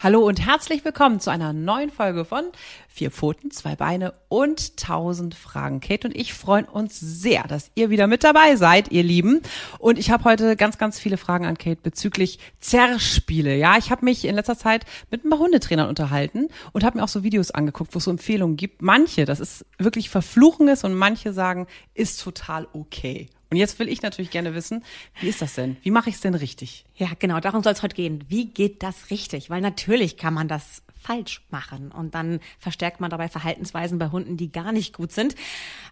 Hallo und herzlich willkommen zu einer neuen Folge von Vier Pfoten, zwei Beine und tausend Fragen. Kate und ich freuen uns sehr, dass ihr wieder mit dabei seid, ihr Lieben. Und ich habe heute ganz, ganz viele Fragen an Kate bezüglich Zerrspiele. Ja, ich habe mich in letzter Zeit mit ein paar Hundetrainern unterhalten und habe mir auch so Videos angeguckt, wo es so Empfehlungen gibt. Manche, das ist wirklich Verfluchendes und manche sagen, ist total okay. Und jetzt will ich natürlich gerne wissen, wie ist das denn? Wie mache ich es denn richtig? Ja, genau, darum soll es heute gehen. Wie geht das richtig? Weil natürlich kann man das falsch machen und dann verstärkt man dabei Verhaltensweisen bei Hunden, die gar nicht gut sind.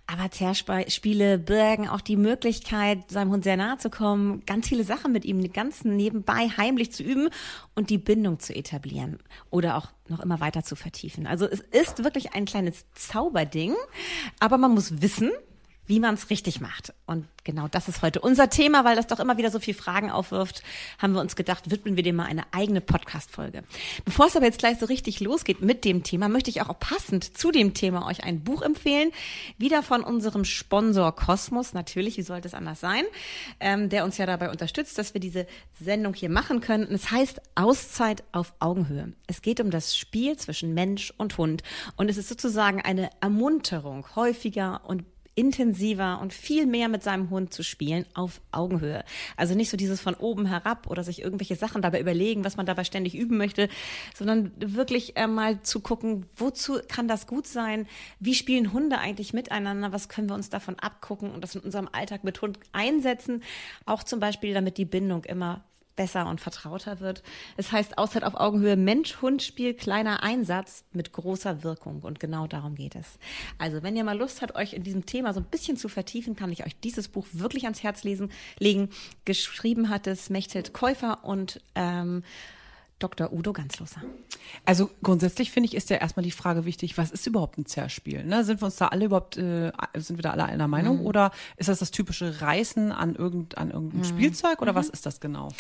Aber Zerspiele birgen auch die Möglichkeit, seinem Hund sehr nahe zu kommen, ganz viele Sachen mit ihm ganz nebenbei heimlich zu üben und die Bindung zu etablieren oder auch noch immer weiter zu vertiefen. Also es ist wirklich ein kleines Zauberding, aber man muss wissen, wie man es richtig macht. Und genau das ist heute unser Thema, weil das doch immer wieder so viel Fragen aufwirft, haben wir uns gedacht, widmen wir dem mal eine eigene Podcast-Folge. Bevor es aber jetzt gleich so richtig losgeht mit dem Thema, möchte ich auch passend zu dem Thema euch ein Buch empfehlen. Wieder von unserem Sponsor Kosmos, natürlich, wie sollte es anders sein, ähm, der uns ja dabei unterstützt, dass wir diese Sendung hier machen können. Es heißt Auszeit auf Augenhöhe. Es geht um das Spiel zwischen Mensch und Hund. Und es ist sozusagen eine Ermunterung, häufiger und intensiver und viel mehr mit seinem Hund zu spielen auf Augenhöhe. Also nicht so dieses von oben herab oder sich irgendwelche Sachen dabei überlegen, was man dabei ständig üben möchte, sondern wirklich äh, mal zu gucken, wozu kann das gut sein? Wie spielen Hunde eigentlich miteinander? Was können wir uns davon abgucken und das in unserem Alltag mit Hund einsetzen? Auch zum Beispiel, damit die Bindung immer besser und vertrauter wird. Es heißt Auszeit auf Augenhöhe Mensch-Hund-Spiel, kleiner Einsatz mit großer Wirkung. Und genau darum geht es. Also, wenn ihr mal Lust habt, euch in diesem Thema so ein bisschen zu vertiefen, kann ich euch dieses Buch wirklich ans Herz lesen, legen. Geschrieben hat es Mechthild Käufer und ähm, Dr. Udo Ganzloser. Also grundsätzlich finde ich, ist ja erstmal die Frage wichtig, was ist überhaupt ein Zerspiel? Ne? Sind wir uns da alle überhaupt, äh, sind wir da alle einer Meinung? Mhm. Oder ist das das typische Reißen an, irgend, an irgendein mhm. Spielzeug? Oder mhm. was ist das genau?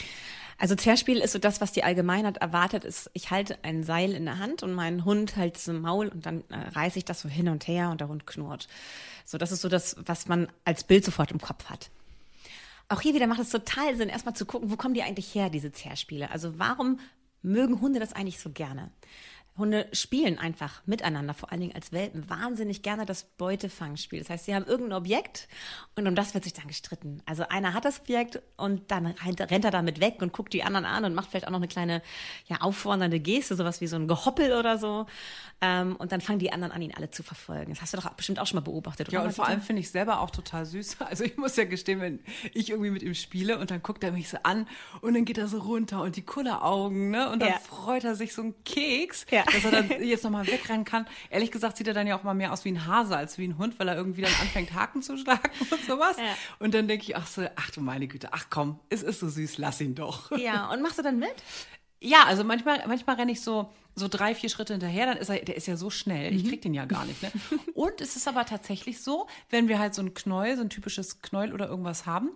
Also Zerspiel ist so das, was die Allgemeinheit erwartet, ist, ich halte ein Seil in der Hand und mein Hund hält es im Maul und dann äh, reiße ich das so hin und her und der Hund knurrt. So, das ist so das, was man als Bild sofort im Kopf hat. Auch hier wieder macht es total Sinn, erstmal zu gucken, wo kommen die eigentlich her, diese Zerspiele? Also warum mögen Hunde das eigentlich so gerne? Hunde spielen einfach miteinander, vor allen Dingen als Welpen, wahnsinnig gerne das Beutefangspiel. Das heißt, sie haben irgendein Objekt und um das wird sich dann gestritten. Also einer hat das Objekt und dann rennt er damit weg und guckt die anderen an und macht vielleicht auch noch eine kleine, ja, auffordernde Geste, sowas wie so ein Gehoppel oder so. Ähm, und dann fangen die anderen an, ihn alle zu verfolgen. Das hast du doch bestimmt auch schon mal beobachtet, oder? Ja, und vor allem finde ich selber auch total süß. Also ich muss ja gestehen, wenn ich irgendwie mit ihm spiele und dann guckt er mich so an und dann geht er so runter und die Kulleraugen, ne? Und dann ja. freut er sich so einen Keks. Ja dass er dann jetzt nochmal wegrennen kann. Ehrlich gesagt sieht er dann ja auch mal mehr aus wie ein Hase als wie ein Hund, weil er irgendwie dann anfängt, Haken zu schlagen und sowas. Ja. Und dann denke ich, ach so, ach du meine Güte, ach komm, es ist so süß, lass ihn doch. Ja, und machst du dann mit? Ja, also manchmal, manchmal renne ich so, so drei, vier Schritte hinterher, dann ist er, der ist ja so schnell, ich mhm. krieg den ja gar nicht. Ne? Und es ist aber tatsächlich so, wenn wir halt so ein Knäuel, so ein typisches Knäuel oder irgendwas haben,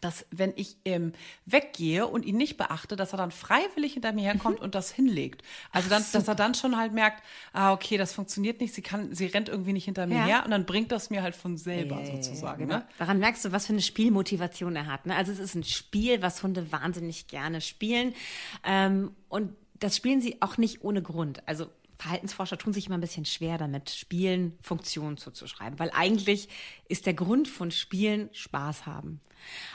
dass wenn ich ähm, weggehe und ihn nicht beachte, dass er dann freiwillig hinter mir herkommt mhm. und das hinlegt. Also dann, dass er dann schon halt merkt, ah, okay, das funktioniert nicht, sie kann, sie rennt irgendwie nicht hinter mir ja. her und dann bringt das mir halt von selber ja, sozusagen. Genau. ne? Daran merkst du, was für eine Spielmotivation er hat. Ne? Also es ist ein Spiel, was Hunde wahnsinnig gerne spielen. Ähm, und das spielen sie auch nicht ohne Grund. Also Verhaltensforscher tun sich immer ein bisschen schwer damit, Spielen Funktionen zuzuschreiben, weil eigentlich ist der Grund von Spielen Spaß haben.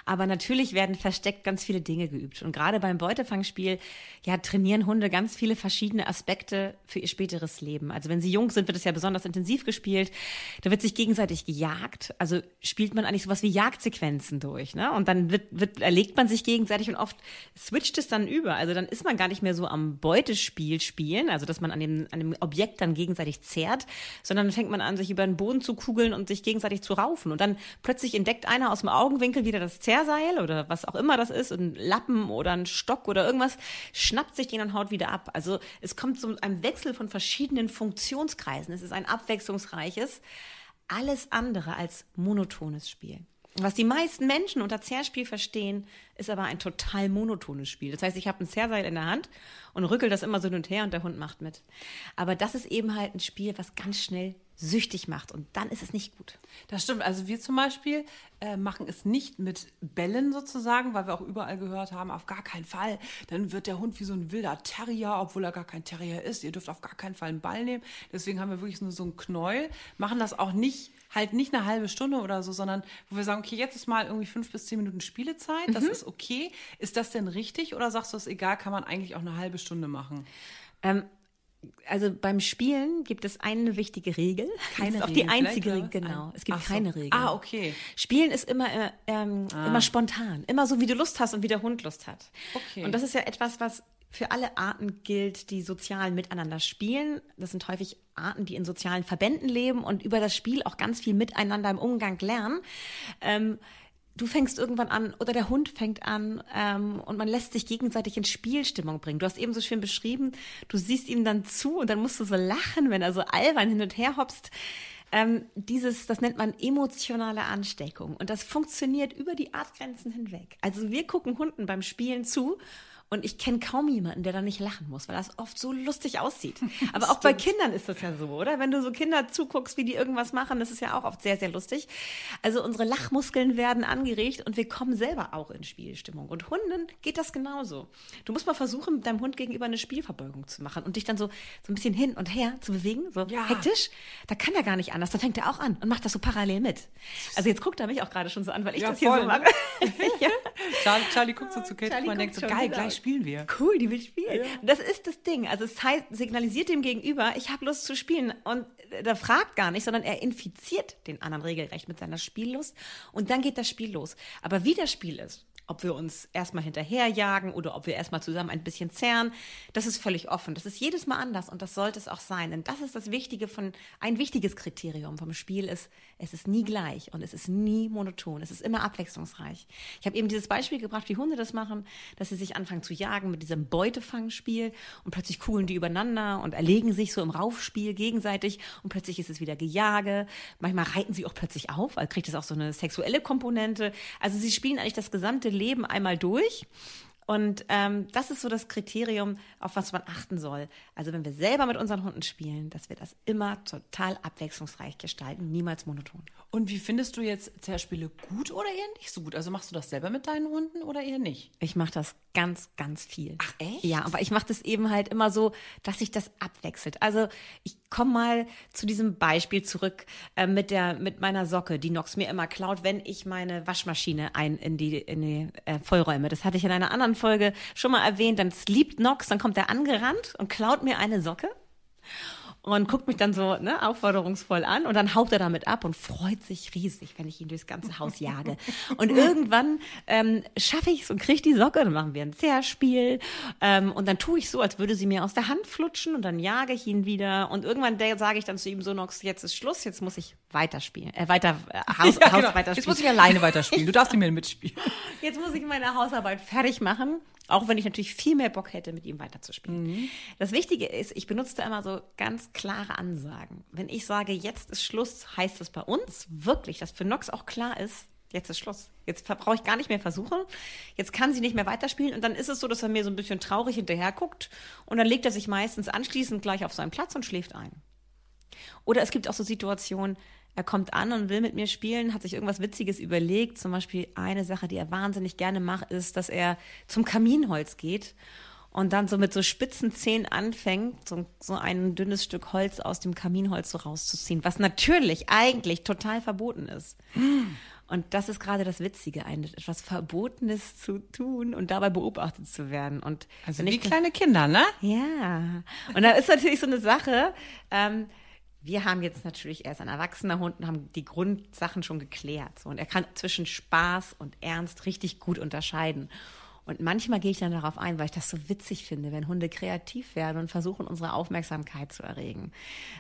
Aber natürlich werden versteckt ganz viele Dinge geübt. Und gerade beim Beutefangspiel, ja, trainieren Hunde ganz viele verschiedene Aspekte für ihr späteres Leben. Also wenn sie jung sind, wird es ja besonders intensiv gespielt. Da wird sich gegenseitig gejagt. Also spielt man eigentlich sowas wie Jagdsequenzen durch, ne? Und dann wird, wird, erlegt man sich gegenseitig und oft switcht es dann über. Also dann ist man gar nicht mehr so am Beutespiel spielen, also dass man an dem, an dem Objekt dann gegenseitig zerrt, sondern dann fängt man an, sich über den Boden zu kugeln und sich gegenseitig zu raufen. Und dann plötzlich entdeckt einer aus dem Augenwinkel wieder das Zerrseil oder was auch immer das ist, ein Lappen oder ein Stock oder irgendwas, schnappt sich den und haut wieder ab. Also es kommt zu einem Wechsel von verschiedenen Funktionskreisen. Es ist ein abwechslungsreiches, alles andere als monotones Spiel. Was die meisten Menschen unter Zerspiel verstehen, ist aber ein total monotones Spiel. Das heißt, ich habe ein Zerrseil in der Hand und rückel das immer so hin und her und der Hund macht mit. Aber das ist eben halt ein Spiel, was ganz schnell süchtig macht und dann ist es nicht gut. Das stimmt. Also wir zum Beispiel äh, machen es nicht mit Bällen sozusagen, weil wir auch überall gehört haben, auf gar keinen Fall. Dann wird der Hund wie so ein wilder Terrier, obwohl er gar kein Terrier ist. Ihr dürft auf gar keinen Fall einen Ball nehmen. Deswegen haben wir wirklich nur so einen Knäuel. Machen das auch nicht, halt nicht eine halbe Stunde oder so, sondern wo wir sagen, okay, jetzt ist mal irgendwie fünf bis zehn Minuten Spielezeit. Das ist okay. Ist das denn richtig oder sagst du es egal, kann man eigentlich auch eine halbe Stunde machen? Ähm, also beim Spielen gibt es eine wichtige Regel. Keine das ist auch Regel, die einzige Regel, genau. Es gibt so. keine Regel. Ah, okay. Spielen ist immer, äh, ähm, immer spontan. Immer so, wie du Lust hast und wie der Hund Lust hat. Okay. Und das ist ja etwas, was für alle Arten gilt, die sozial miteinander spielen. Das sind häufig Arten, die in sozialen Verbänden leben und über das Spiel auch ganz viel miteinander im Umgang lernen. Ähm, du fängst irgendwann an oder der Hund fängt an ähm, und man lässt sich gegenseitig in Spielstimmung bringen. Du hast eben so schön beschrieben, du siehst ihm dann zu und dann musst du so lachen, wenn er so albern hin und her hopst. Ähm, dieses, das nennt man emotionale Ansteckung und das funktioniert über die Artgrenzen hinweg. Also wir gucken Hunden beim Spielen zu und ich kenne kaum jemanden, der da nicht lachen muss, weil das oft so lustig aussieht. Aber auch bei Kindern ist das ja so, oder? Wenn du so Kinder zuguckst, wie die irgendwas machen, das ist ja auch oft sehr, sehr lustig. Also unsere Lachmuskeln werden angeregt und wir kommen selber auch in Spielstimmung. Und Hunden geht das genauso. Du musst mal versuchen, mit deinem Hund gegenüber eine Spielverbeugung zu machen und dich dann so, so ein bisschen hin und her zu bewegen, so Ja. hektisch. Da kann er gar nicht anders. Da fängt er auch an und macht das so parallel mit. Also jetzt guckt er mich auch gerade schon so an, weil ich Ja, das hier voll, so ne? mache. ja. Charlie, Charlie guckt so zu Kate und denkt so, geil, gleich spielen wir. Cool, die will spielen. Das ist das Ding. Also es heißt, signalisiert dem Gegenüber, ich habe Lust zu spielen. Und der fragt gar nicht, sondern er infiziert den anderen regelrecht mit seiner Spiellust. Und dann geht das Spiel los. Aber wie das Spiel ist, ob wir uns erstmal hinterherjagen oder ob wir erstmal zusammen ein bisschen zerren, das ist völlig offen. Das ist jedes Mal anders und das sollte es auch sein. Denn das ist das Wichtige von, ein wichtiges Kriterium vom Spiel ist, es ist nie gleich und es ist nie monoton. Es ist immer abwechslungsreich. Ich habe eben dieses Beispiel gebracht, wie Hunde das machen, dass sie sich anfangen zu jagen mit diesem Beutefangspiel und plötzlich kugeln die übereinander und erlegen sich so im Raufspiel gegenseitig und plötzlich ist es wieder Gejage. Manchmal reiten sie auch plötzlich auf, also kriegt es auch so eine sexuelle Komponente. Also sie spielen eigentlich das gesamte Leben einmal durch. Und ähm, das ist so das Kriterium, auf was man achten soll. Also wenn wir selber mit unseren Hunden spielen, dass wir das immer total abwechslungsreich gestalten, niemals monoton. Und wie findest du jetzt Zerspiele gut oder eher nicht so gut? Also machst du das selber mit deinen Hunden oder eher nicht? Ich mache das ganz, ganz viel. Ach, echt? Ja, aber ich mache das eben halt immer so, dass sich das abwechselt. Also ich komme mal zu diesem Beispiel zurück äh, mit der mit meiner Socke, die Nox mir immer klaut, wenn ich meine Waschmaschine ein in die in die äh, vollräume. Das hatte ich in einer anderen Folge schon mal erwähnt. Dann liebt Nox, dann kommt er angerannt und klaut mir eine Socke und guckt mich dann so ne, aufforderungsvoll an und dann haut er damit ab und freut sich riesig, wenn ich ihn durchs ganze Haus jage. Und irgendwann ähm, schaffe ich es und kriege die Socke, dann machen wir ein Zerspiel ähm, und dann tue ich so, als würde sie mir aus der Hand flutschen und dann jage ich ihn wieder und irgendwann sage ich dann zu ihm so, Nox, jetzt ist Schluss, jetzt muss ich weiterspielen, äh, weiter äh, Haus, Ja, Haus genau. weiterspielen. Jetzt muss ich alleine weiterspielen. Du darfst nicht mehr mitspielen. Jetzt muss ich meine Hausarbeit fertig machen, auch wenn ich natürlich viel mehr Bock hätte, mit ihm weiterzuspielen. Das Wichtige ist, ich benutze da immer so ganz klare Ansagen. Wenn ich sage, jetzt ist Schluss, heißt es bei uns wirklich, dass für Nox auch klar ist, jetzt ist Schluss. Jetzt brauche ich gar nicht mehr versuchen. Jetzt kann sie nicht mehr weiterspielen. Und dann ist es so, dass er mir so ein bisschen traurig hinterher guckt. Und dann legt er sich meistens anschließend gleich auf seinen Platz und schläft ein. Oder es gibt auch so Situationen, er kommt an und will mit mir spielen, hat sich irgendwas Witziges überlegt. Zum Beispiel eine Sache, die er wahnsinnig gerne macht, ist, dass er zum Kaminholz geht und dann so mit so spitzen Zähnen anfängt, so, so ein dünnes Stück Holz aus dem Kaminholz so rauszuziehen, was natürlich eigentlich total verboten ist. Und das ist gerade das Witzige, ein, etwas Verbotenes zu tun und dabei beobachtet zu werden. Und Also wie ich- kleine Kinder, ne? ja, und da ist natürlich so eine Sache. Ähm, wir haben jetzt natürlich, er ist ein erwachsener Hund und haben die Grundsachen schon geklärt. So. Und er kann zwischen Spaß und Ernst richtig gut unterscheiden. Und manchmal gehe ich dann darauf ein, weil ich das so witzig finde, wenn Hunde kreativ werden und versuchen, unsere Aufmerksamkeit zu erregen.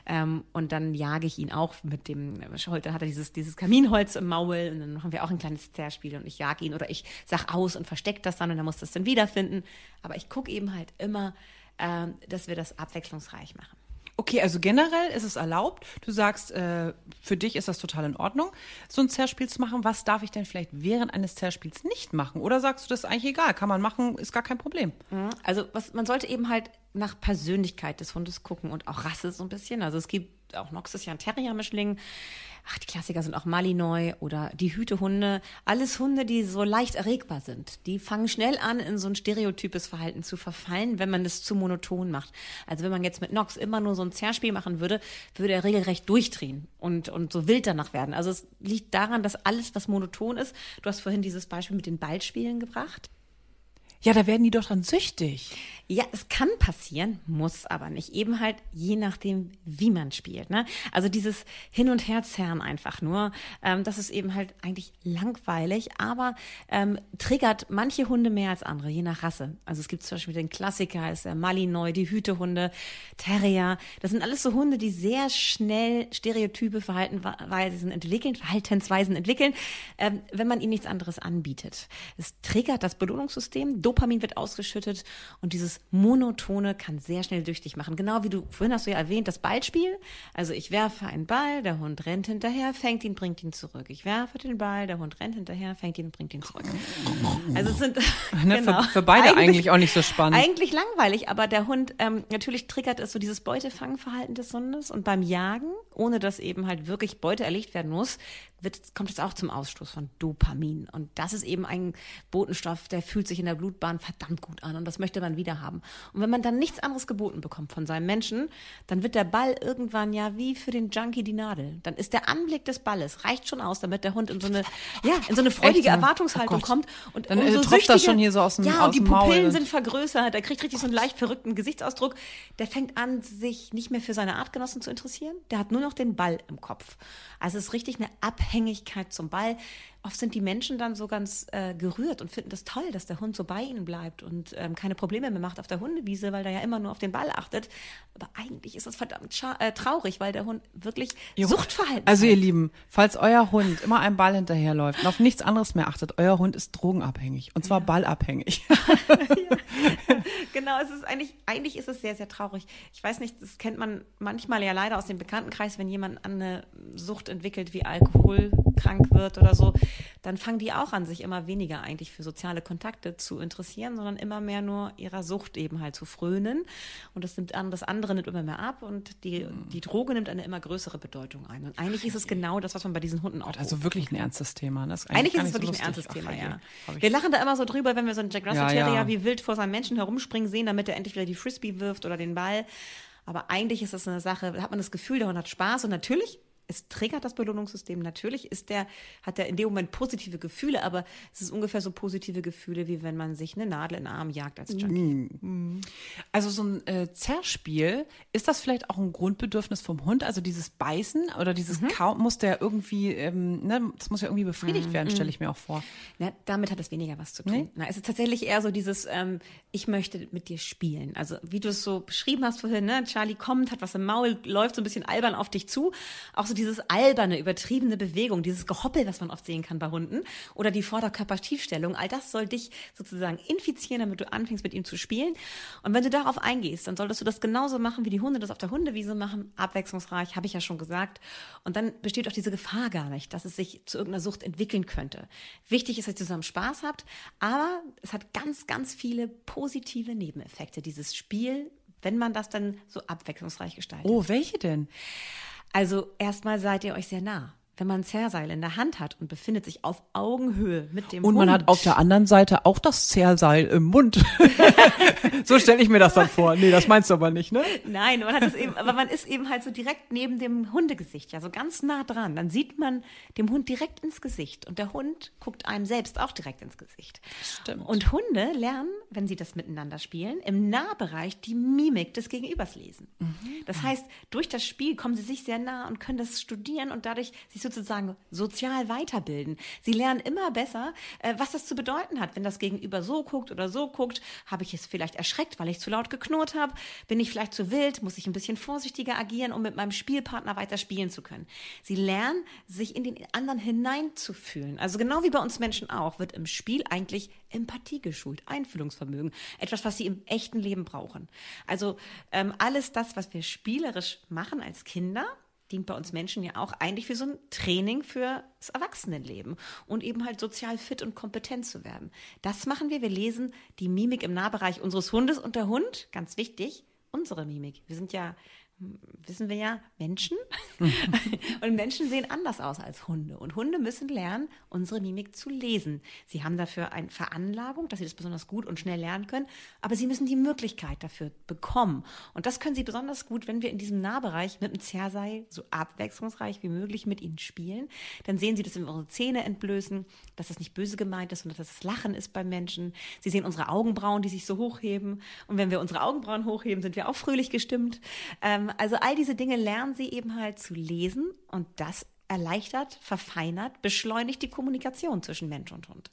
Ähm, und dann jage ich ihn auch mit dem, heute hat er dieses, dieses Kaminholz im Maul und dann haben wir auch ein kleines Zerspiel und ich jage ihn oder ich sag aus und verstecke das dann und er muss das dann wiederfinden. Aber ich gucke eben halt immer, ähm, dass wir das abwechslungsreich machen. Okay, also generell ist es erlaubt. Du sagst, äh, für dich ist das total in Ordnung, so ein Zerspiel zu machen. Was darf ich denn vielleicht während eines Zerspiels nicht machen? Oder sagst du, das ist eigentlich egal, kann man machen, ist gar kein Problem? Also was, man sollte eben halt nach Persönlichkeit des Hundes gucken und auch Rasse so ein bisschen. Also es gibt auch Nox ist ja ein Terrier-Mischling. Ach, die Klassiker sind auch Malinois oder die Hütehunde. Alles Hunde, die so leicht erregbar sind. Die fangen schnell an, in so ein stereotypes Verhalten zu verfallen, wenn man das zu monoton macht. Also wenn man jetzt mit Nox immer nur so ein Zerspiel machen würde, würde er regelrecht durchdrehen und, und so wild danach werden. Also es liegt daran, dass alles, was monoton ist, du hast vorhin dieses Beispiel mit den Ballspielen gebracht. Ja, da werden die doch dann süchtig. Ja, es kann passieren, muss aber nicht. Eben halt je nachdem, wie man spielt. Ne? Also dieses Hin- und Herzerren einfach nur, ähm, das ist eben halt eigentlich langweilig, aber ähm, triggert manche Hunde mehr als andere, je nach Rasse. Also es gibt zum Beispiel den Klassiker, ist der Malinois, die Hütehunde, Terrier. Das sind alles so Hunde, die sehr schnell stereotype Verhaltensweisen entwickeln, Verhaltensweisen entwickeln, ähm, wenn man ihnen nichts anderes anbietet. Es triggert das Belohnungssystem, Dopamin wird ausgeschüttet und dieses Monotone kann sehr schnell süchtig machen. Genau wie du, vorhin hast du ja erwähnt, das Ballspiel. Also ich werfe einen Ball, der Hund rennt hinterher, fängt ihn, bringt ihn zurück. Ich werfe den Ball, der Hund rennt hinterher, fängt ihn und bringt ihn zurück. Also es sind Ne, genau. für, für beide eigentlich, auch nicht so spannend. Eigentlich langweilig, aber der Hund, ähm, natürlich triggert es so dieses Beutefangverhalten des Hundes und beim Jagen, ohne dass eben halt wirklich Beute erlegt werden muss, wird, kommt es auch zum Ausstoß von Dopamin. Und das ist eben ein Botenstoff, der fühlt sich in der Blutbahn verdammt gut an und das möchte man wieder haben. Und wenn man dann nichts anderes geboten bekommt von seinem Menschen, dann wird der Ball irgendwann ja wie für den Junkie die Nadel. Dann ist der Anblick des Balles, reicht schon aus, damit der Hund in so eine, ja, in so eine freudige Echt, ja? Erwartungshaltung Oh kommt. Und Dann, äh, umso tropft das schon hier so aus dem- Ja, aus und die dem Maul. Pupillen sind vergrößert, der kriegt richtig so einen leicht verrückten Gesichtsausdruck. Der fängt an, sich nicht mehr für seine Artgenossen zu interessieren. Der hat nur noch den Ball im Kopf. Also es ist richtig eine Abhängigkeit zum Ball. Oft sind die Menschen dann so ganz äh, gerührt und finden das toll, dass der Hund so bei ihnen bleibt und ähm, keine Probleme mehr macht auf der Hundewiese, weil der ja immer nur auf den Ball achtet. Aber eigentlich ist das verdammt äh, traurig, weil der Hund wirklich Suchtverhalten Also ihr. Lieben, falls euer Hund immer einem Ball hinterherläuft und auf nichts anderes mehr achtet, euer Hund ist drogenabhängig und zwar ballabhängig. Genau, es ist eigentlich, eigentlich ist es sehr, sehr traurig. Ich weiß nicht, das kennt man manchmal ja leider aus dem Bekanntenkreis, wenn jemand an eine Sucht entwickelt, wie Alkohol krank wird oder so, dann fangen die auch an, sich immer weniger eigentlich für soziale Kontakte zu interessieren, sondern immer mehr nur ihrer Sucht eben halt zu frönen. Und das nimmt an, das andere nimmt immer mehr ab und die, die Droge nimmt eine immer größere Bedeutung ein. Und eigentlich ist es genau das, was man bei diesen Hunden auch Also wirklich ein ernstes Thema. Ne? Das eigentlich gar ist es nicht so wirklich ein ernstes Thema, Ach, ja. Hab ich- Wir lachen da immer so drüber, wenn wir so einen Jack Russell Ja, Terrier ja. wie wild vor seinem Menschen herumspringen sehen, damit er endlich wieder die Frisbee wirft oder den Ball. Aber eigentlich ist das eine Sache, da hat man das Gefühl, der Hund hat Spaß und natürlich es triggert das Belohnungssystem. Natürlich ist der, hat er in dem Moment positive Gefühle, aber es ist ungefähr so positive Gefühle, wie wenn man sich eine Nadel in den Arm jagt als Junkie. Also so ein äh, Zerspiel, ist das vielleicht auch ein Grundbedürfnis vom Hund? Also dieses Beißen oder dieses Mhm. Kauen muss der irgendwie, ähm, ne, das muss ja irgendwie befriedigt Mhm. werden, stelle ich mir auch vor. Ja, damit hat es weniger was zu tun. Nee? Na, es ist tatsächlich eher so dieses, ähm, ich möchte mit dir spielen. Also wie du es so beschrieben hast vorhin, ne? Charlie kommt, hat was im Maul, läuft so ein bisschen albern auf dich zu. Auch so dieses alberne, übertriebene Bewegung, dieses Gehoppel, was man oft sehen kann bei Hunden. Oder die Vorderkörpertiefstellung. All das soll dich sozusagen infizieren, damit du anfängst mit ihm zu spielen. Und wenn du darauf eingehst, dann solltest du das genauso machen, wie die Hunde das auf der Hundewiese machen. Abwechslungsreich, habe ich ja schon gesagt. Und dann besteht auch diese Gefahr gar nicht, dass es sich zu irgendeiner Sucht entwickeln könnte. Wichtig ist, dass ihr zusammen Spaß habt, aber es hat ganz, ganz viele positive Nebeneffekte, dieses Spiel, wenn man das dann so abwechslungsreich gestaltet. Oh, welche denn? Also erstmal seid ihr euch sehr nah. Wenn man ein Zerrseil in der Hand hat und befindet sich auf Augenhöhe mit dem Und Hund. man hat auf der anderen Seite auch das Zerrseil im Mund. so stelle ich mir das dann vor. Nee, das meinst du aber nicht, ne? Nein, man hat es eben, aber man ist eben halt so direkt neben dem Hundegesicht, ja, so ganz nah dran. Dann sieht man dem Hund direkt ins Gesicht und der Hund guckt einem selbst auch direkt ins Gesicht. Stimmt. Und Hunde lernen, wenn sie das miteinander spielen, im Nahbereich die Mimik des Gegenübers lesen. Das heißt, durch das Spiel kommen sie sich sehr nah und können das studieren und dadurch sich sozusagen sozial weiterbilden. Sie lernen immer besser, äh, was das zu bedeuten hat. Wenn das Gegenüber so guckt oder so guckt, habe ich es vielleicht erschreckt, weil ich zu laut geknurrt habe? Bin ich vielleicht zu wild? Muss ich ein bisschen vorsichtiger agieren, um mit meinem Spielpartner weiter spielen zu können? Sie lernen, sich in den anderen hineinzufühlen. Also genau wie bei uns Menschen auch, wird im Spiel eigentlich Empathie geschult, Einfühlungsvermögen. Etwas, was sie im echten Leben brauchen. Also ähm, alles das, was wir spielerisch machen als Kinder, dient bei uns Menschen ja auch eigentlich für so ein Training fürs Erwachsenenleben und eben halt sozial fit und kompetent zu werden. Das machen wir. Wir lesen die Mimik im Nahbereich unseres Hundes und der Hund, ganz wichtig, unsere Mimik. Wir sind ja wissen wir ja, Menschen. und Menschen sehen anders aus als Hunde. Und Hunde müssen lernen, unsere Mimik zu lesen. Sie haben dafür eine Veranlagung, dass sie das besonders gut und schnell lernen können. Aber sie müssen die Möglichkeit dafür bekommen. Und das können sie besonders gut, wenn wir in diesem Nahbereich mit dem Zerrseil so abwechslungsreich wie möglich mit ihnen spielen. Dann sehen sie, dass wir unsere Zähne entblößen, dass das nicht böse gemeint ist, sondern dass es Lachen ist beim Menschen. Sie sehen unsere Augenbrauen, die sich so hochheben. Und wenn wir unsere Augenbrauen hochheben, sind wir auch fröhlich gestimmt. Ähm, also all diese Dinge lernen sie eben halt zu lesen und das erleichtert, verfeinert, beschleunigt die Kommunikation zwischen Mensch und Hund.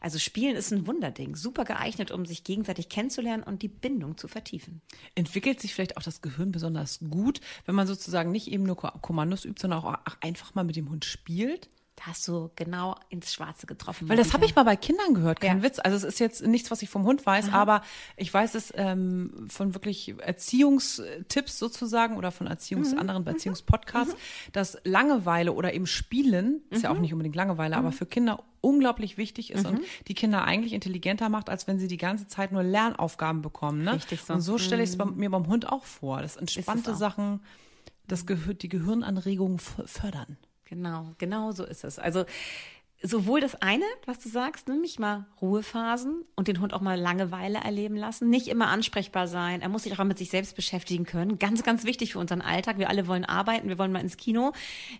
Also Spielen ist ein Wunderding, super geeignet, um sich gegenseitig kennenzulernen und die Bindung zu vertiefen. Entwickelt sich vielleicht auch das Gehirn besonders gut, wenn man sozusagen nicht eben nur Kommandos übt, sondern auch einfach mal mit dem Hund spielt? Da hast du genau ins Schwarze getroffen. Weil das habe ich mal bei Kindern gehört, kein Ja. Witz. Also es ist jetzt nichts, was ich vom Hund weiß, aber ich weiß es ähm, von wirklich Erziehungstipps sozusagen oder von Erziehungs Mhm. anderen Erziehungspodcasts, dass Langeweile oder eben Spielen, ist Mhm. ja auch nicht unbedingt Langeweile, aber für Kinder unglaublich wichtig ist und die Kinder eigentlich intelligenter macht, als wenn sie die ganze Zeit nur Lernaufgaben bekommen. Ne? Richtig so. Und so stelle ich es mir beim Hund auch vor. Das entspannte. Sachen, das Gehir die Gehirnanregungen f- fördern. Genau, genau so ist es. Also sowohl das eine, was du sagst, nämlich mal Ruhephasen und den Hund auch mal Langeweile erleben lassen, nicht immer ansprechbar sein. Er muss sich auch mal mit sich selbst beschäftigen können. Ganz, ganz wichtig für unseren Alltag. Wir alle wollen arbeiten, wir wollen mal ins Kino.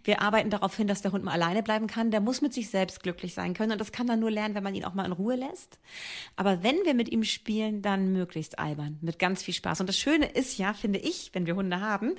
Wir arbeiten darauf hin, dass der Hund mal alleine bleiben kann. Der muss mit sich selbst glücklich sein können und das kann er nur lernen, wenn man ihn auch mal in Ruhe lässt. Aber wenn wir mit ihm spielen, dann möglichst albern, mit ganz viel Spaß. Und das Schöne ist ja, finde ich, wenn wir Hunde haben,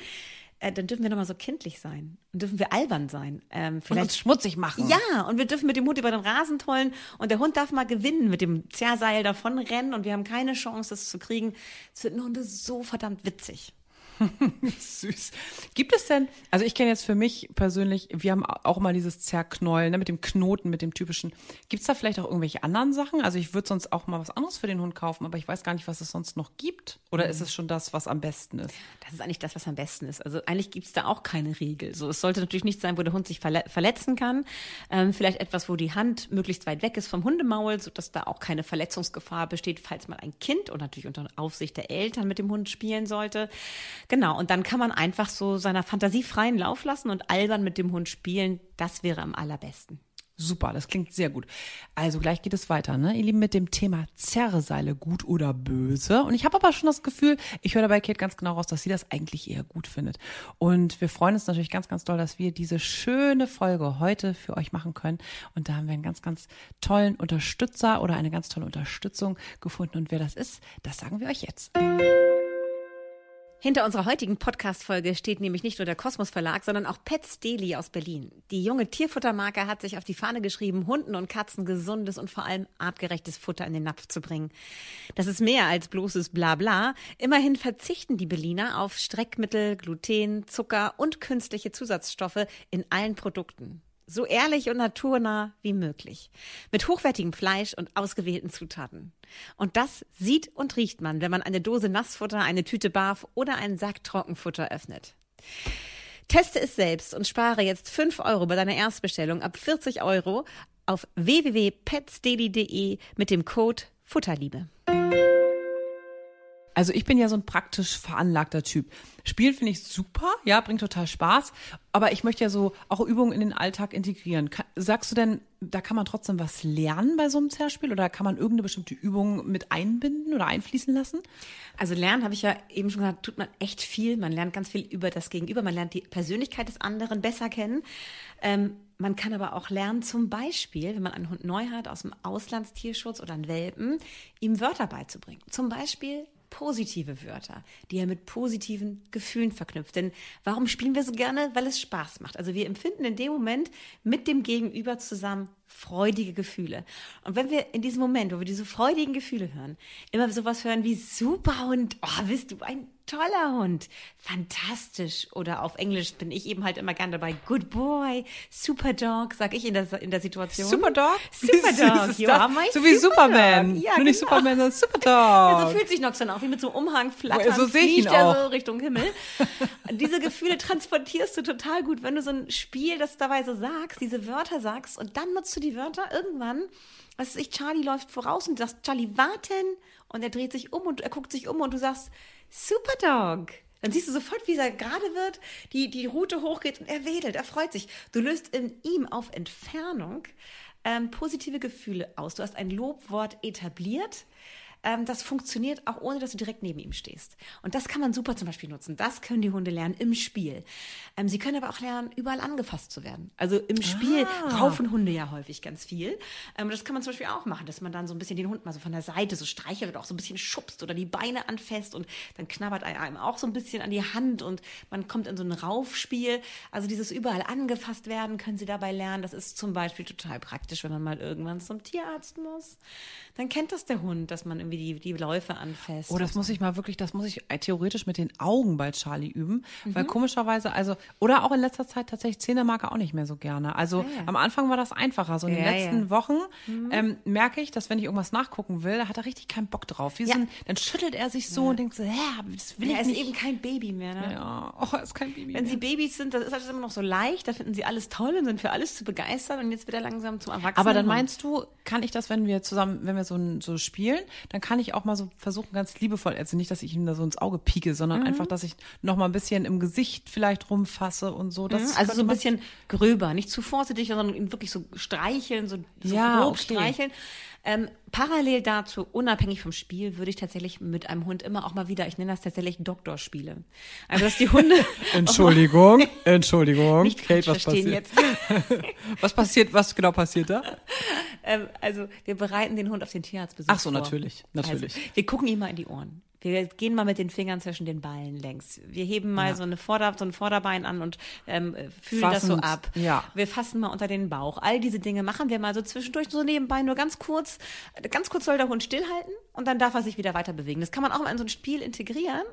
äh, dann dürfen wir noch mal so kindlich sein. Dann dürfen wir albern sein. Ähm, Und vielleicht uns schmutzig machen. ja, und wir dürfen mit dem Hund über den Rasen tollen und der Hund darf mal gewinnen, mit dem Zerrseil davon rennen und wir haben keine Chance, das zu kriegen. Es finden Hunde so verdammt witzig. Süß. Gibt es denn, also ich kenne jetzt für mich persönlich, wir haben auch mal dieses Zerknäulen ne, mit dem Knoten, mit dem typischen. Gibt es da vielleicht auch irgendwelche anderen Sachen? Also ich würde sonst auch mal was anderes für den Hund kaufen, aber ich weiß gar nicht, was es sonst noch gibt. Oder ist es schon das, was am besten ist? Das ist eigentlich das, was am besten ist. Also eigentlich gibt's da auch keine Regel. So, es sollte natürlich nicht sein, wo der Hund sich verle verletzen kann. Ähm, vielleicht etwas, wo die Hand möglichst weit weg ist vom Hundemaul, sodass da auch keine Verletzungsgefahr besteht, falls mal ein Kind und natürlich unter Aufsicht der Eltern mit dem Hund spielen sollte. Genau, und dann kann man einfach so seiner Fantasie freien Lauf lassen und albern mit dem Hund spielen. Das wäre am allerbesten. Super, das klingt sehr gut. Also gleich geht es weiter, ne? Ihr Lieben, mit dem Thema Zerrseile, gut oder böse. Und ich habe aber schon das Gefühl, ich höre dabei Kate ganz genau raus, dass sie das eigentlich eher gut findet. Und wir freuen uns natürlich ganz, ganz doll, dass wir diese schöne Folge heute für euch machen können. Und da haben wir einen ganz, ganz tollen Unterstützer oder eine ganz tolle Unterstützung gefunden. Und wer das ist, das sagen wir euch jetzt. Hinter unserer heutigen Podcast-Folge steht nämlich nicht nur der Kosmos Verlag, sondern auch Pets Deli aus Berlin. Die junge Tierfuttermarke hat sich auf die Fahne geschrieben, Hunden und Katzen gesundes und vor allem artgerechtes Futter in den Napf zu bringen. Das ist mehr als bloßes Blabla. Immerhin verzichten die Berliner auf Streckmittel, Gluten, Zucker und künstliche Zusatzstoffe in allen Produkten. So ehrlich und naturnah wie möglich. Mit hochwertigem Fleisch und ausgewählten Zutaten. Und das sieht und riecht man, wenn man eine Dose Nassfutter, eine Tüte Barf oder einen Sack Trockenfutter öffnet. Teste es selbst und spare jetzt 5 Euro bei deiner Erstbestellung ab 40 Euro auf www.petsdaily.de mit dem Code Futterliebe. Also ich bin ja so ein praktisch veranlagter Typ. Spielen finde ich super, ja, bringt total Spaß. Aber ich möchte ja so auch Übungen in den Alltag integrieren. Sagst du denn, da kann man trotzdem was lernen bei so einem Zerspiel oder kann man irgendeine bestimmte Übung mit einbinden oder einfließen lassen? Also lernen, habe ich ja eben schon gesagt, tut man echt viel. Man lernt ganz viel über das Gegenüber. Man lernt die Persönlichkeit des anderen besser kennen. Ähm, man kann aber auch lernen, zum Beispiel, wenn man einen Hund neu hat aus dem Auslandstierschutz oder einen Welpen, ihm Wörter beizubringen. Zum Beispiel positive Wörter, die er mit positiven Gefühlen verknüpft. Denn warum spielen wir so gerne? Weil es Spaß macht. Also wir empfinden in dem Moment mit dem Gegenüber zusammen freudige Gefühle. Und wenn wir in diesem Moment, wo wir diese freudigen Gefühle hören, immer sowas hören wie super Hund, oh, bist du ein toller Hund, fantastisch. Oder auf Englisch bin ich eben halt immer gern dabei, good boy, super dog, sag ich in der, in der Situation. Super Dog? Super Dog, you are my So wie super Superman. Dog. Ja, Nur nicht genau. Superman, sondern Super Dog. so fühlt sich Nox dann auch, wie mit so einem Umhang flattern, So fliegt er so Richtung Himmel. diese Gefühle transportierst du total gut, wenn du so ein Spiel, das dabei so sagst, diese Wörter sagst und dann nutzt du die Wörter irgendwann, was weiß ich, Charlie läuft voraus und du sagst, Charlie, warten und er dreht sich um und er guckt sich um und du sagst, Super Dog. Dann siehst du sofort, wie er gerade wird, die, die Route hochgeht und er wedelt, er freut sich. Du löst in ihm auf Entfernung ähm, positive Gefühle aus. Du hast ein Lobwort etabliert. Ähm, das funktioniert auch ohne, dass du direkt neben ihm stehst. Und das kann man super zum Beispiel nutzen. Das können die Hunde lernen im Spiel. Ähm, sie können aber auch lernen, überall angefasst zu werden. Also im Spiel raufen Hunde ja häufig ganz viel. Ähm, das kann man zum Beispiel auch machen, dass man dann so ein bisschen den Hund mal so von der Seite so streichelt oder auch so ein bisschen schubst oder die Beine anfasst und dann knabbert er einem auch so ein bisschen an die Hand und man kommt in so ein Raufspiel. Also dieses überall angefasst werden können sie dabei lernen. Das ist zum Beispiel total praktisch, wenn man mal irgendwann zum Tierarzt muss. Dann kennt das der Hund, dass man irgendwie die, die Läufe anfasst. Oh, das muss ich mal wirklich, das muss ich theoretisch mit den Augen bei Charlie üben, weil Mhm. komischerweise, also, oder auch in letzter Zeit tatsächlich Zähne mag er auch nicht mehr so gerne. Also Ah, ja. am Anfang war das einfacher. So in den Ja, letzten ja. Mhm. Wochen ähm, merke ich, dass wenn ich irgendwas nachgucken will, da hat er richtig keinen Bock drauf. Wie so Ja. ein, dann schüttelt er sich so und denkt so, hä, das will er ich ist nicht. eben kein Baby mehr. Ne? ja, oh, er ist kein Baby. Wenn mehr. sie Babys sind, das ist alles immer noch so leicht, da finden sie alles toll und sind für alles zu begeistern und jetzt wird er langsam zum Erwachsenen. Aber dann meinst du, kann ich das, wenn wir zusammen, wenn wir so, ein- so spielen, dann kann ich auch mal so versuchen, ganz liebevoll, also nicht, dass ich ihm da so ins Auge pieke, sondern Mhm. einfach, dass ich noch mal ein bisschen im Gesicht vielleicht rumfasse und so. Das also so ein bisschen gröber, nicht zu vorsichtig, sondern ihn wirklich so streicheln, so, so Ja, grob okay. streicheln. Ähm, parallel dazu, unabhängig vom Spiel, würde ich tatsächlich mit einem Hund immer auch mal wieder, ich nenne das tatsächlich Doktorspiele. Also dass die Hunde Entschuldigung, Entschuldigung. nicht falsch verstehen jetzt. Was passiert, was genau passiert da? Ähm, also wir bereiten den Hund auf den Tierarztbesuch Ach so, vor. natürlich, natürlich. Also, wir gucken ihm mal in die Ohren. Wir gehen mal mit den Fingern zwischen den Ballen längs. Wir heben mal Ja. so, eine Vorder-, so ein Vorderbein an und ähm, fühlen das so Fassend, ab. ja. Wir fassen mal unter den Bauch. All diese Dinge machen wir mal so zwischendurch so nebenbei, nur ganz kurz. Ganz kurz soll der Hund stillhalten und dann darf er sich wieder weiter bewegen. Das kann man auch mal in so ein Spiel integrieren.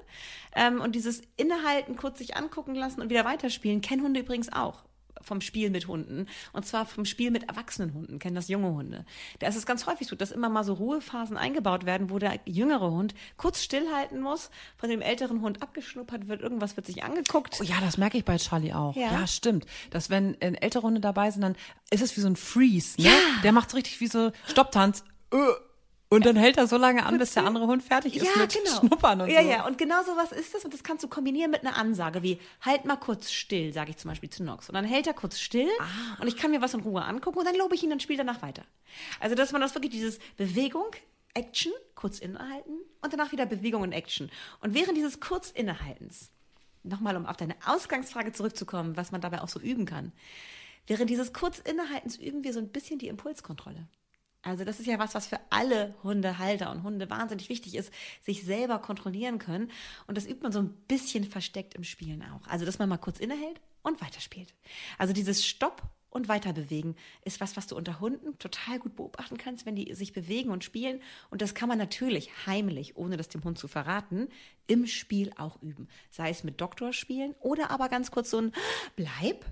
Ähm, und dieses Innehalten, kurz sich angucken lassen und wieder weiterspielen, kennen Hunde übrigens auch vom Spiel mit Hunden. Und zwar vom Spiel mit erwachsenen Hunden, kennen das junge Hunde. Da ist es ganz häufig so, dass immer mal so Ruhephasen eingebaut werden, wo der jüngere Hund kurz stillhalten muss, von dem älteren Hund abgeschnuppert wird, irgendwas wird sich angeguckt. Oh ja, das merke ich bei Charlie auch. Ja. Ja, stimmt. Dass wenn äh, ältere Hunde dabei sind, dann ist es wie so ein Freeze. Ne? Ja. Der macht so richtig wie so Stopptanz. Äh. Und dann hält er so lange an, bis der andere Hund fertig ist mit Schnuppern und ja, so. ja, und genau so was ist das. Und das kannst du kombinieren mit einer Ansage wie, halt mal kurz still, sage ich zum Beispiel zu Nox. Und dann hält er kurz still Ah. und ich kann mir was in Ruhe angucken und dann lobe ich ihn und spiele danach weiter. Also, dass man das wirklich dieses Bewegung, Action, kurz innehalten und danach wieder Bewegung und Action. Und während dieses kurz innehaltens, nochmal um auf deine Ausgangsfrage zurückzukommen, was man dabei auch so üben kann. Während dieses kurz innehaltens üben wir so ein bisschen die Impulskontrolle. Also das ist ja was, was für alle Hundehalter und Hunde wahnsinnig wichtig ist, sich selber kontrollieren können. Und das übt man so ein bisschen versteckt im Spielen auch. Also dass man mal kurz innehält und weiterspielt. Also dieses Stopp und Weiterbewegen ist was, was du unter Hunden total gut beobachten kannst, wenn die sich bewegen und spielen. Und das kann man natürlich heimlich, ohne das dem Hund zu verraten, im Spiel auch üben. Sei es mit Doktorspielen oder aber ganz kurz so ein Bleib,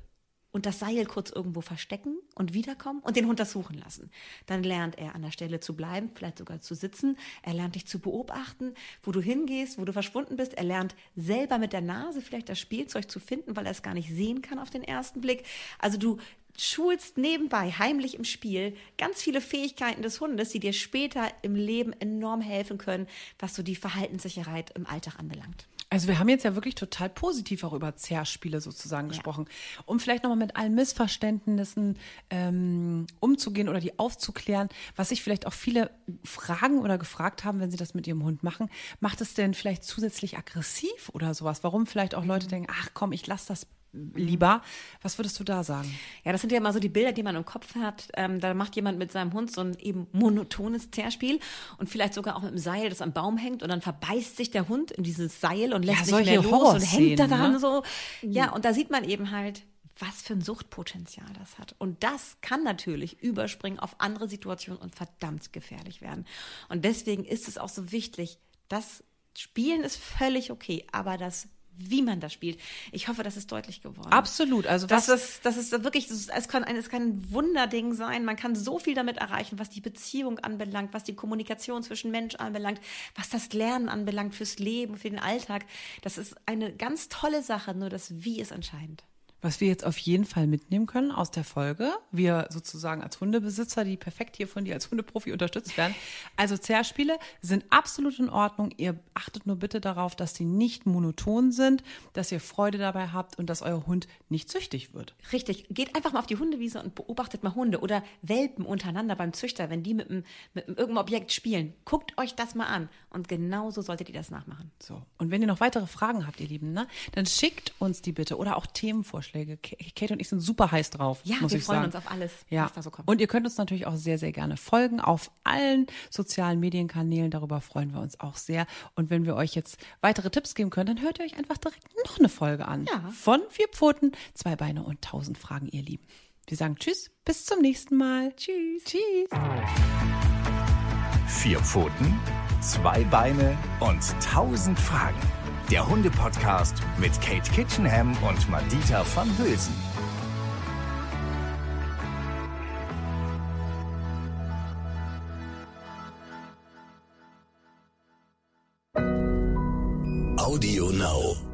und das Seil kurz irgendwo verstecken und wiederkommen und den Hund das suchen lassen. Dann lernt er an der Stelle zu bleiben, vielleicht sogar zu sitzen. Er lernt dich zu beobachten, wo du hingehst, wo du verschwunden bist. Er lernt selber mit der Nase vielleicht das Spielzeug zu finden, weil er es gar nicht sehen kann auf den ersten Blick. Also du schulst nebenbei heimlich im Spiel ganz viele Fähigkeiten des Hundes, die dir später im Leben enorm helfen können, was so die Verhaltenssicherheit im Alltag anbelangt. Also wir haben jetzt ja wirklich total positiv auch über Zerrspiele sozusagen gesprochen. Um vielleicht nochmal mit allen Missverständnissen ähm, umzugehen oder die aufzuklären, was sich vielleicht auch viele fragen oder gefragt haben, wenn sie das mit ihrem Hund machen, macht es denn vielleicht zusätzlich aggressiv oder sowas? Warum vielleicht auch Leute denken, ach komm, ich lasse das lieber. Was würdest du da sagen? Ja, das sind ja immer so die Bilder, die man im Kopf hat. Ähm, da macht jemand mit seinem Hund so ein eben monotones Zerspiel und vielleicht sogar auch mit einem Seil, das am Baum hängt und dann verbeißt sich der Hund in dieses Seil und lässt Ja, nicht mehr los und hängt da dann ne? so. Ja, und da sieht man eben halt, was für ein Suchtpotenzial das hat. Und das kann natürlich überspringen auf andere Situationen und verdammt gefährlich werden. Und deswegen ist es auch so wichtig, das Spielen ist völlig okay, aber das wie man das spielt. Ich hoffe, das ist deutlich geworden. Absolut. Also Das was, ist, das ist wirklich, das ist- es kann, ein, es kann ein Wunderding sein. Man kann so viel damit erreichen, was die Beziehung anbelangt, was die Kommunikation zwischen Mensch anbelangt, was das Lernen anbelangt fürs Leben, für den Alltag. Das ist eine ganz tolle Sache, nur das Wie ist entscheidend. Was wir jetzt auf jeden Fall mitnehmen können aus der Folge, wir sozusagen als Hundebesitzer, die perfekt hier von dir als Hundeprofi unterstützt werden. Also Zerspiele sind absolut in Ordnung. Ihr achtet nur bitte darauf, dass die nicht monoton sind, dass ihr Freude dabei habt und dass euer Hund nicht süchtig wird. Richtig. Geht einfach mal auf die Hundewiese und beobachtet mal Hunde oder Welpen untereinander beim Züchter, wenn die mit, einem, mit einem irgendeinem Objekt spielen. Guckt euch das mal an. Und genauso solltet ihr das nachmachen. So. Und wenn ihr noch weitere Fragen habt, ihr Lieben, ne, dann schickt uns die bitte oder auch Themenvorschläge. K- Kate und ich sind super heiß drauf. Ja, muss wir ich freuen sagen. uns auf alles, ja. was da so kommt. Und ihr könnt uns natürlich auch sehr, sehr gerne folgen auf allen sozialen Medienkanälen. Darüber freuen wir uns auch sehr. Und wenn wir euch jetzt weitere Tipps geben können, dann hört ihr euch einfach direkt noch eine Folge an. Ja. Von vier Pfoten, zwei Beine und tausend Fragen, ihr Lieben. Wir sagen Tschüss, bis zum nächsten Mal. Tschüss. Tschüss. Vier Pfoten, zwei Beine und tausend Fragen. Der Hunde-Podcast mit Kate Kitchenham und Madita van Hülsen. Audio Now.